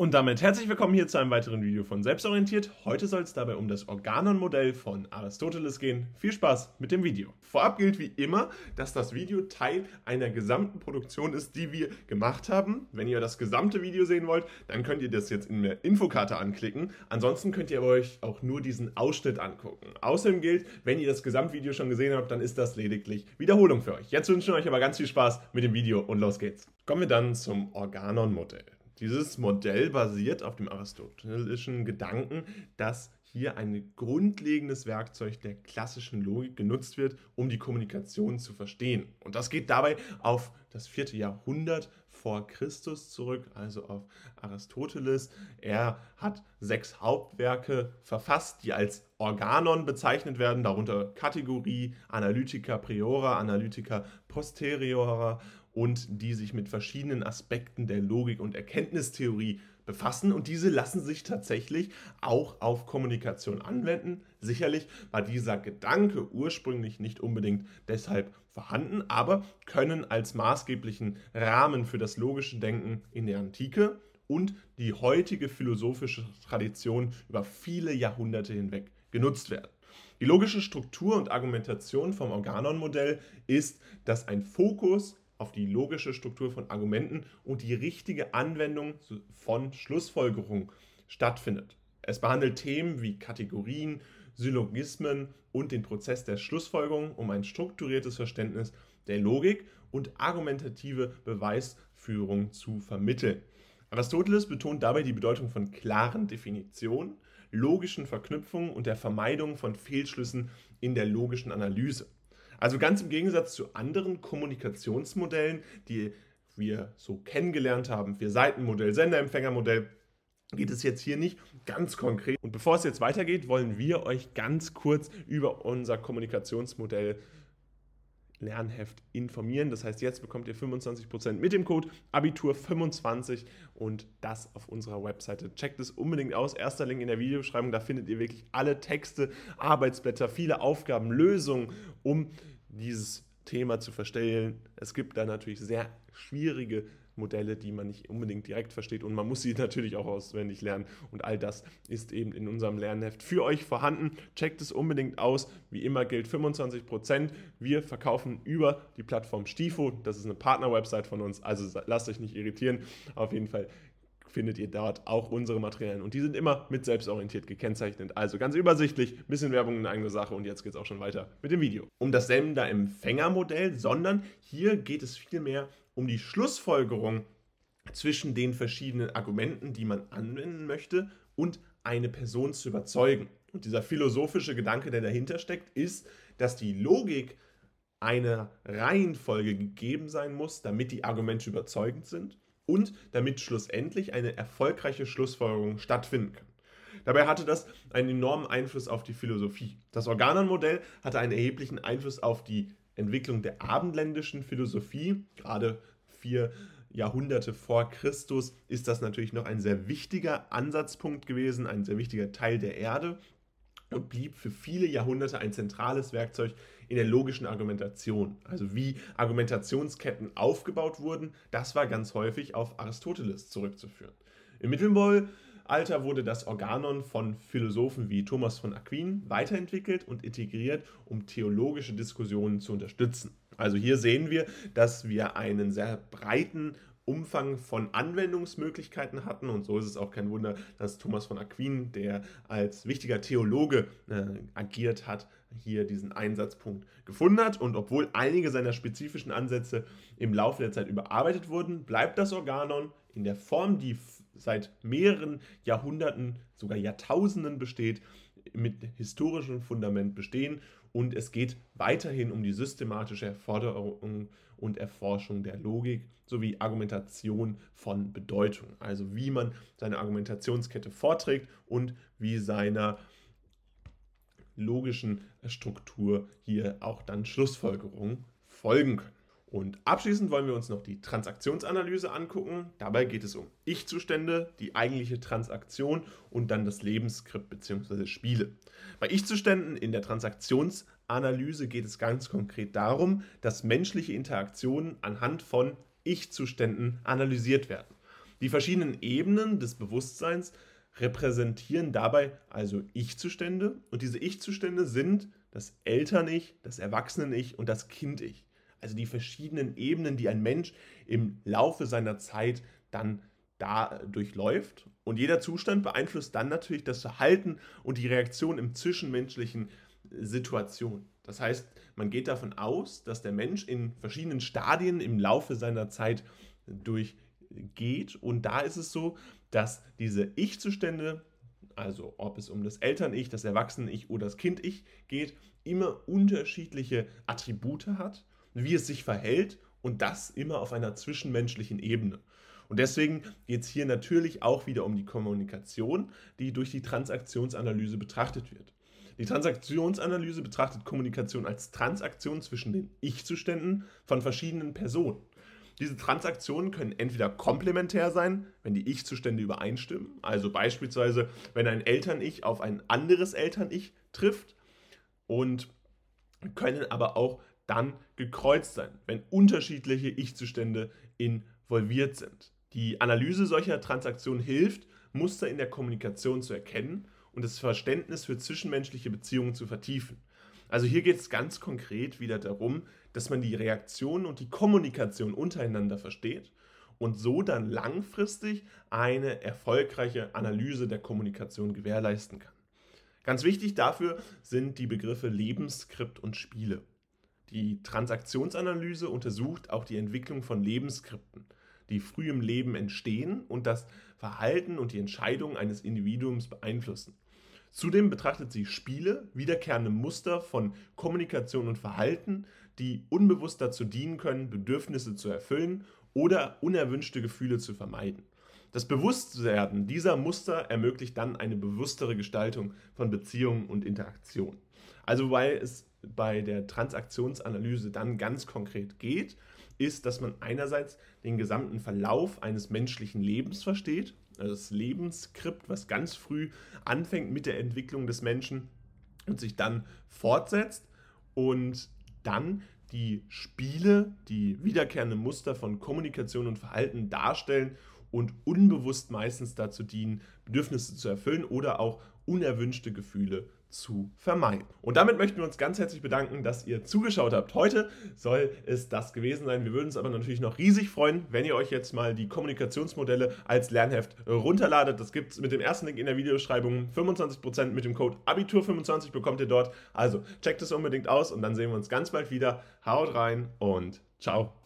Und damit herzlich willkommen hier zu einem weiteren Video von Selbstorientiert. Heute soll es dabei um das Organon-Modell von Aristoteles gehen. Viel Spaß mit dem Video. Vorab gilt wie immer, dass das Video Teil einer gesamten Produktion ist, die wir gemacht haben. Wenn ihr das gesamte Video sehen wollt, dann könnt ihr das jetzt in der Infokarte anklicken. Ansonsten könnt ihr euch auch nur diesen Ausschnitt angucken. Außerdem gilt, wenn ihr das Gesamtvideo schon gesehen habt, dann ist das lediglich Wiederholung für euch. Jetzt wünschen wir euch aber ganz viel Spaß mit dem Video und los geht's. Kommen wir dann zum Organon-Modell. Dieses Modell basiert auf dem aristotelischen Gedanken, dass hier ein grundlegendes Werkzeug der klassischen Logik genutzt wird, um die Kommunikation zu verstehen. Und das geht dabei auf das vierte Jahrhundert vor Christus zurück, also auf Aristoteles. Er hat sechs Hauptwerke verfasst, die als Organon bezeichnet werden, darunter Kategorie, Analytica priora, Analytica posteriora und die sich mit verschiedenen Aspekten der Logik und Erkenntnistheorie befassen und diese lassen sich tatsächlich auch auf Kommunikation anwenden. Sicherlich war dieser Gedanke ursprünglich nicht unbedingt deshalb vorhanden, aber können als maßgeblichen Rahmen für das logische Denken in der Antike und die heutige philosophische Tradition über viele Jahrhunderte hinweg genutzt werden. Die logische Struktur und Argumentation vom Organon-Modell ist, dass ein Fokus auf die logische Struktur von Argumenten und die richtige Anwendung von Schlussfolgerungen stattfindet. Es behandelt Themen wie Kategorien, Syllogismen und den Prozess der Schlussfolgerung, um ein strukturiertes Verständnis der Logik und argumentative Beweisführung zu vermitteln. Aristoteles betont dabei die Bedeutung von klaren Definitionen, logischen Verknüpfungen und der Vermeidung von Fehlschlüssen in der logischen Analyse. Also ganz im Gegensatz zu anderen Kommunikationsmodellen, die wir so kennengelernt haben, vier Seitenmodell, Senderempfängermodell, geht es jetzt hier nicht ganz konkret. Und bevor es jetzt weitergeht, wollen wir euch ganz kurz über unser Kommunikationsmodell Lernheft informieren. Das heißt, jetzt bekommt ihr 25% mit dem Code Abitur25 und das auf unserer Webseite. Checkt es unbedingt aus. Erster Link in der Videobeschreibung. Da findet ihr wirklich alle Texte, Arbeitsblätter, viele Aufgaben, Lösungen, um dieses Thema zu verstehen. Es gibt da natürlich sehr schwierige Modelle, die man nicht unbedingt direkt versteht und man muss sie natürlich auch auswendig lernen und all das ist eben in unserem Lernheft für euch vorhanden. Checkt es unbedingt aus. Wie immer gilt 25%. Wir verkaufen über die Plattform Stifo. Das ist eine Partner-Website von uns, also lasst euch nicht irritieren. Auf jeden Fall findet ihr dort auch unsere Materialien. Und die sind immer mit selbstorientiert gekennzeichnet. Also ganz übersichtlich, bisschen Werbung in eigene Sache und jetzt geht es auch schon weiter mit dem Video. Um das Sender-Empfänger-Modell, sondern hier geht es vielmehr um die Schlussfolgerung zwischen den verschiedenen Argumenten, die man anwenden möchte und eine Person zu überzeugen. Und dieser philosophische Gedanke, der dahinter steckt, ist, dass die Logik einer Reihenfolge gegeben sein muss, damit die Argumente überzeugend sind und damit schlussendlich eine erfolgreiche Schlussfolgerung stattfinden kann. Dabei hatte das einen enormen Einfluss auf die Philosophie. Das Organon-Modell hatte einen erheblichen Einfluss auf die Entwicklung der abendländischen Philosophie. Gerade vier Jahrhunderte vor Christus ist das natürlich noch ein sehr wichtiger Ansatzpunkt gewesen, ein sehr wichtiger Teil der Erde und blieb für viele Jahrhunderte ein zentrales Werkzeug in der logischen Argumentation. Also wie Argumentationsketten aufgebaut wurden, das war ganz häufig auf Aristoteles zurückzuführen. Im Mittelalter wurde das Organon von Philosophen wie Thomas von Aquin weiterentwickelt und integriert, um theologische Diskussionen zu unterstützen. Also hier sehen wir, dass wir einen sehr breiten Umfang von Anwendungsmöglichkeiten hatten. Und so ist es auch kein Wunder, dass Thomas von Aquin, der als wichtiger Theologe äh, agiert hat, hier diesen Einsatzpunkt gefunden hat. Und obwohl einige seiner spezifischen Ansätze im Laufe der Zeit überarbeitet wurden, bleibt das Organon in der Form, die seit mehreren Jahrhunderten, sogar Jahrtausenden besteht, mit historischem Fundament bestehen und es geht weiterhin um die systematische Erforderung und Erforschung der Logik sowie Argumentation von Bedeutung, also wie man seine Argumentationskette vorträgt und wie seiner logischen Struktur hier auch dann Schlussfolgerungen folgen können. Und abschließend wollen wir uns noch die Transaktionsanalyse angucken. Dabei geht es um Ich-Zustände, die eigentliche Transaktion und dann das Lebensskript bzw. Spiele. Bei Ich-Zuständen in der Transaktionsanalyse geht es ganz konkret darum, dass menschliche Interaktionen anhand von Ich-Zuständen analysiert werden. Die verschiedenen Ebenen des Bewusstseins repräsentieren dabei also Ich-Zustände und diese Ich-Zustände sind das Eltern-Ich, das Erwachsenen-Ich und das Kind-Ich. Also die verschiedenen Ebenen, die ein Mensch im Laufe seiner Zeit dann da durchläuft. Und jeder Zustand beeinflusst dann natürlich das Verhalten und die Reaktion im zwischenmenschlichen Situation. Das heißt, man geht davon aus, dass der Mensch in verschiedenen Stadien im Laufe seiner Zeit durchgeht. Und da ist es so, dass diese Ich-Zustände, also ob es um das Eltern-Ich, das Erwachsenen-Ich oder das Kind-Ich geht, immer unterschiedliche Attribute hat, wie es sich verhält und das immer auf einer zwischenmenschlichen Ebene. Und deswegen geht es hier natürlich auch wieder um die Kommunikation, die durch die Transaktionsanalyse betrachtet wird. Die Transaktionsanalyse betrachtet Kommunikation als Transaktion zwischen den Ich-Zuständen von verschiedenen Personen. Diese Transaktionen können entweder komplementär sein, wenn die Ich-Zustände übereinstimmen, also beispielsweise, wenn ein Eltern-Ich auf ein anderes Eltern-Ich trifft und können aber auch dann gekreuzt sein, wenn unterschiedliche Ich-Zustände involviert sind. Die Analyse solcher Transaktionen hilft, Muster in der Kommunikation zu erkennen und das Verständnis für zwischenmenschliche Beziehungen zu vertiefen. Also hier geht es ganz konkret wieder darum, dass man die Reaktionen und die Kommunikation untereinander versteht und so dann langfristig eine erfolgreiche Analyse der Kommunikation gewährleisten kann. Ganz wichtig dafür sind die Begriffe Lebensskript und Spiele. Die Transaktionsanalyse untersucht auch die Entwicklung von Lebensskripten die früh im Leben entstehen und das Verhalten und die Entscheidungen eines Individuums beeinflussen. Zudem betrachtet sie Spiele, wiederkehrende Muster von Kommunikation und Verhalten, die unbewusst dazu dienen können, Bedürfnisse zu erfüllen oder unerwünschte Gefühle zu vermeiden. Das Bewusstwerden dieser Muster ermöglicht dann eine bewusstere Gestaltung von Beziehungen und Interaktion. Also weil es bei der Transaktionsanalyse dann ganz konkret geht, ist, dass man einerseits den gesamten Verlauf eines menschlichen Lebens versteht, also das Lebensskript, was ganz früh anfängt mit der Entwicklung des Menschen und sich dann fortsetzt und dann die Spiele, die wiederkehrende Muster von Kommunikation und Verhalten darstellen und unbewusst meistens dazu dienen, Bedürfnisse zu erfüllen oder auch unerwünschte Gefühle zu vermeiden. Und damit möchten wir uns ganz herzlich bedanken, dass ihr zugeschaut habt. Heute soll es das gewesen sein. Wir würden uns aber natürlich noch riesig freuen, wenn ihr euch jetzt mal die Kommunikationsmodelle als Lernheft runterladet. Das gibt es mit dem ersten Link in der Videobeschreibung. 25% mit dem Code Abitur25 bekommt ihr dort. Also checkt es unbedingt aus und dann sehen wir uns ganz bald wieder. Haut rein und ciao.